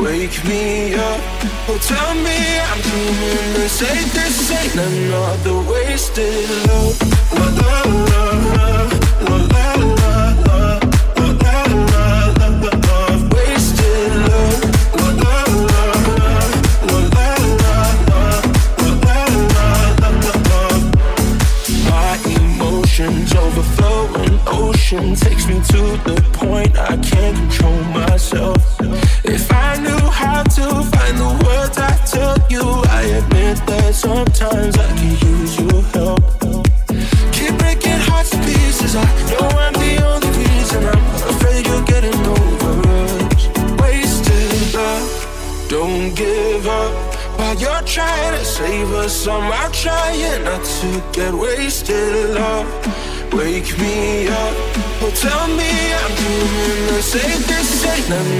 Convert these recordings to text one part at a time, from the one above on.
Wake me up, oh tell me I'm dreaming This ain't, this ain't another wasted love La la la la, la la love wasted love love My emotions overflow an ocean Takes me to the point I can't control Let me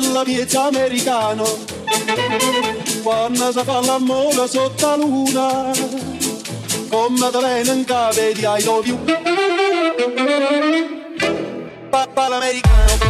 Parla miezza americano, quando si fa l'amore sotto la luna, come te viene in capo di I love you. Papà l'americano.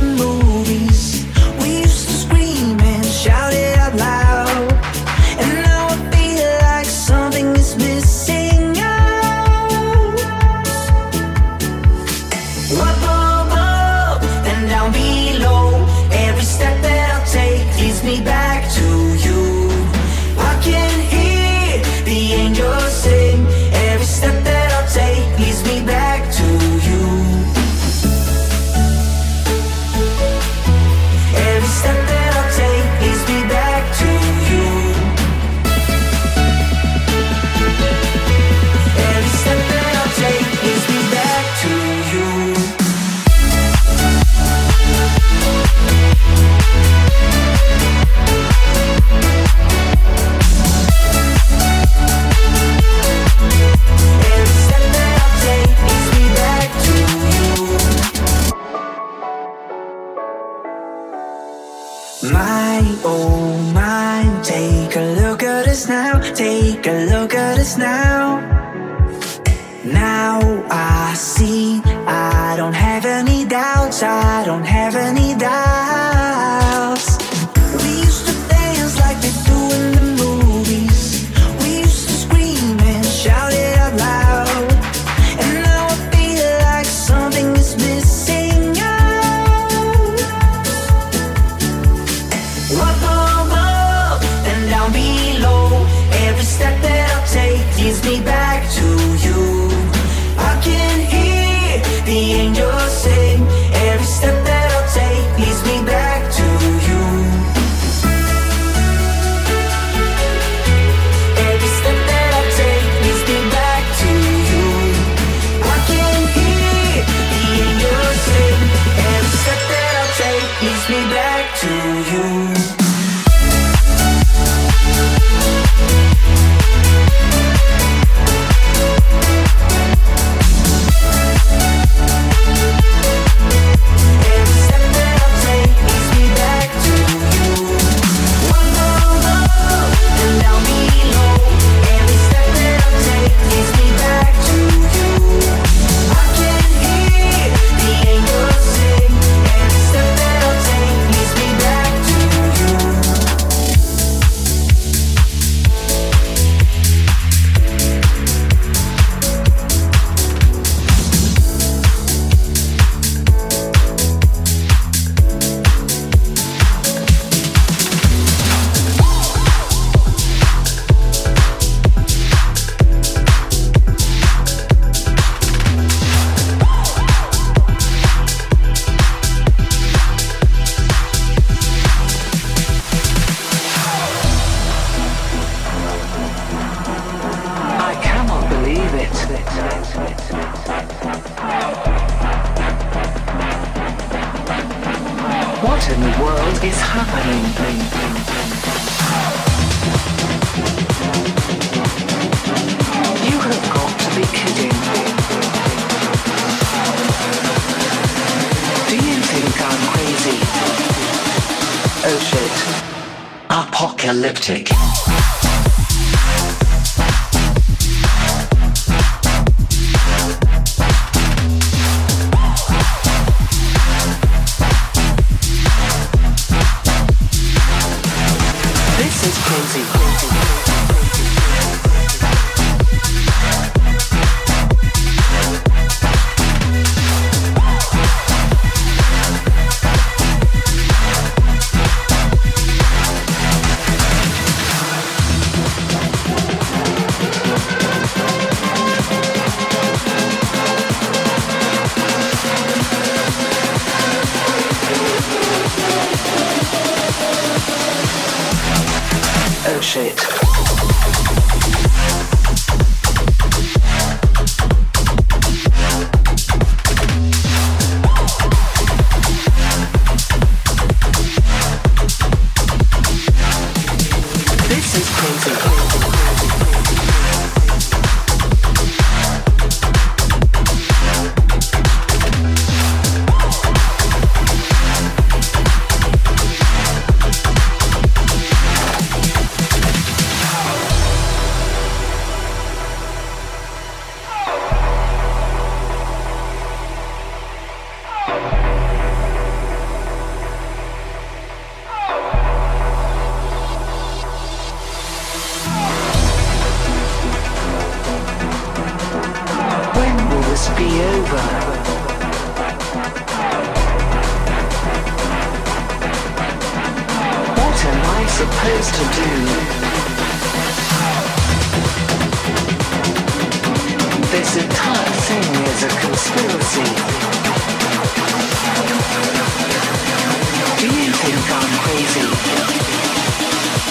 now. Take a look at us now. Now I see, I don't have any doubts, I don't have any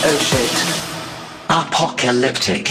Oh shit. Apocalyptic.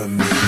Wanna